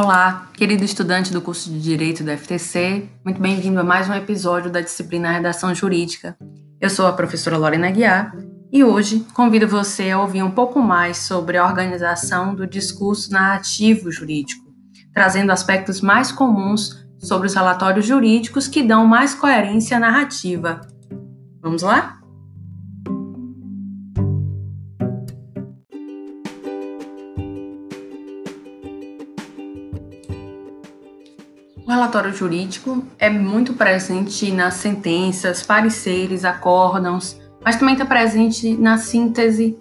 Olá, querido estudante do curso de Direito da FTC, muito bem-vindo a mais um episódio da disciplina Redação Jurídica. Eu sou a professora Lorena Guiar e hoje convido você a ouvir um pouco mais sobre a organização do discurso narrativo jurídico, trazendo aspectos mais comuns sobre os relatórios jurídicos que dão mais coerência à narrativa. Vamos lá? O relatório jurídico é muito presente nas sentenças, pareceres, acórdãos, mas também está presente na síntese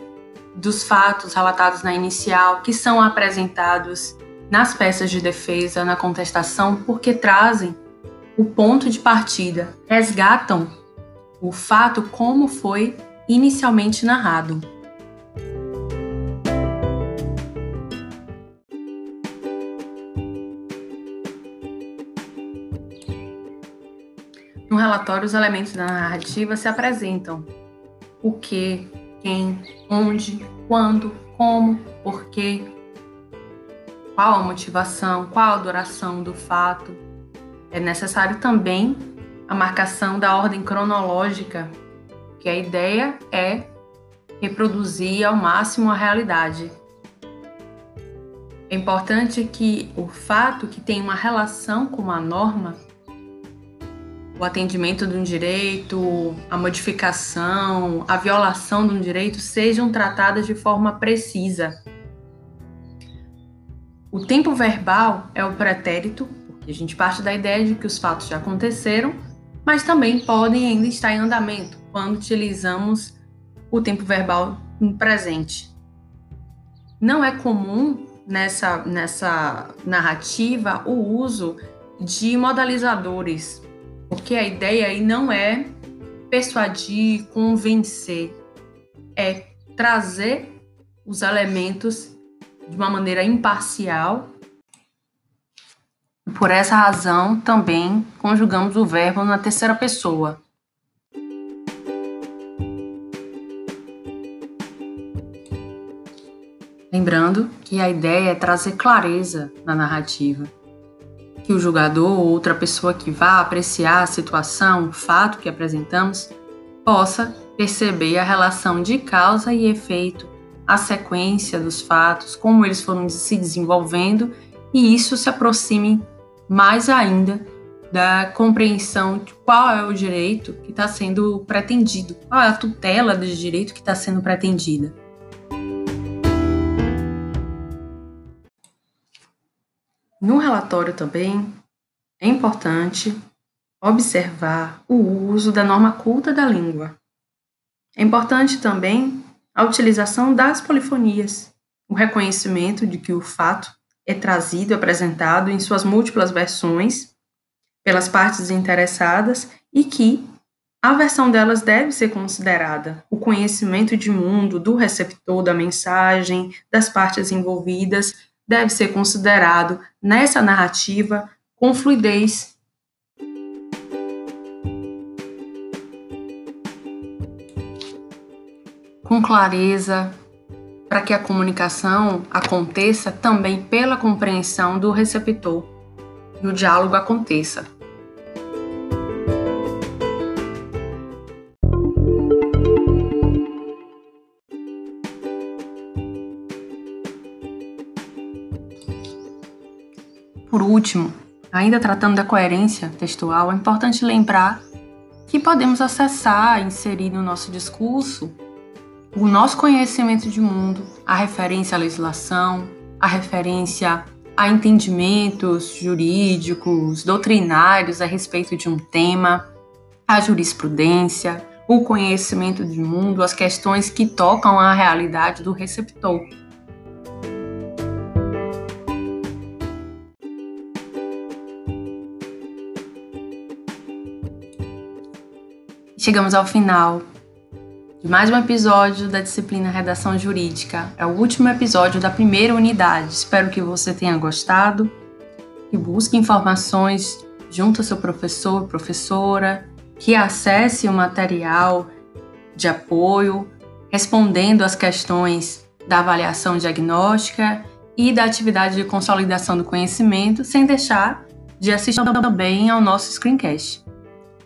dos fatos relatados na inicial, que são apresentados nas peças de defesa, na contestação, porque trazem o ponto de partida, resgatam o fato como foi inicialmente narrado. No relatório, os elementos da narrativa se apresentam: o que, quem, onde, quando, como, porquê, qual a motivação, qual a duração do fato. É necessário também a marcação da ordem cronológica, que a ideia é reproduzir ao máximo a realidade. É importante que o fato que tem uma relação com uma norma o atendimento de um direito, a modificação, a violação de um direito sejam tratadas de forma precisa. O tempo verbal é o pretérito, porque a gente parte da ideia de que os fatos já aconteceram, mas também podem ainda estar em andamento quando utilizamos o tempo verbal no presente. Não é comum nessa, nessa narrativa o uso de modalizadores, porque a ideia aí não é persuadir, convencer, é trazer os elementos de uma maneira imparcial. Por essa razão, também conjugamos o verbo na terceira pessoa. Lembrando que a ideia é trazer clareza na narrativa que o julgador ou outra pessoa que vá apreciar a situação, o fato que apresentamos, possa perceber a relação de causa e efeito, a sequência dos fatos, como eles foram se desenvolvendo, e isso se aproxime mais ainda da compreensão de qual é o direito que está sendo pretendido, qual é a tutela do direito que está sendo pretendida. No relatório também é importante observar o uso da norma culta da língua. É importante também a utilização das polifonias, o reconhecimento de que o fato é trazido, apresentado em suas múltiplas versões pelas partes interessadas e que a versão delas deve ser considerada o conhecimento de mundo do receptor da mensagem, das partes envolvidas deve ser considerado nessa narrativa com fluidez. Com clareza, para que a comunicação aconteça também pela compreensão do receptor e o diálogo aconteça. Por último, ainda tratando da coerência textual, é importante lembrar que podemos acessar, inserir no nosso discurso o nosso conhecimento de mundo, a referência à legislação, a referência a entendimentos jurídicos, doutrinários a respeito de um tema, a jurisprudência, o conhecimento de mundo, as questões que tocam a realidade do receptor. Chegamos ao final de mais um episódio da disciplina Redação Jurídica. É o último episódio da primeira unidade. Espero que você tenha gostado, que busque informações junto ao seu professor, professora, que acesse o material de apoio, respondendo às questões da avaliação diagnóstica e da atividade de consolidação do conhecimento, sem deixar de assistir também ao nosso screencast.